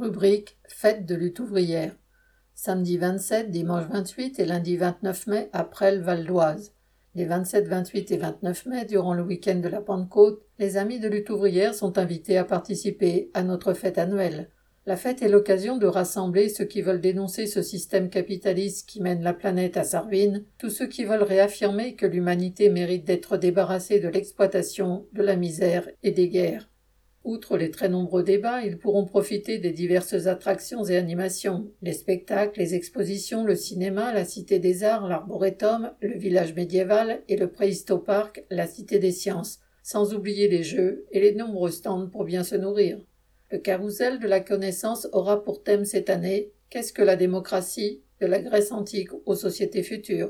Rubrique Fête de lutte ouvrière. Samedi 27, dimanche 28 et lundi 29 mai à Presles-Val d'Oise. Les 27, 28 et 29 mai, durant le week-end de la Pentecôte, les amis de lutte ouvrière sont invités à participer à notre fête annuelle. La fête est l'occasion de rassembler ceux qui veulent dénoncer ce système capitaliste qui mène la planète à sa ruine, tous ceux qui veulent réaffirmer que l'humanité mérite d'être débarrassée de l'exploitation, de la misère et des guerres. Outre les très nombreux débats, ils pourront profiter des diverses attractions et animations, les spectacles, les expositions, le cinéma, la Cité des Arts, l'Arboretum, le village médiéval et le Préhistoparc, la Cité des Sciences, sans oublier les jeux et les nombreux stands pour bien se nourrir. Le carrousel de la connaissance aura pour thème cette année Qu'est-ce que la démocratie de la Grèce antique aux sociétés futures?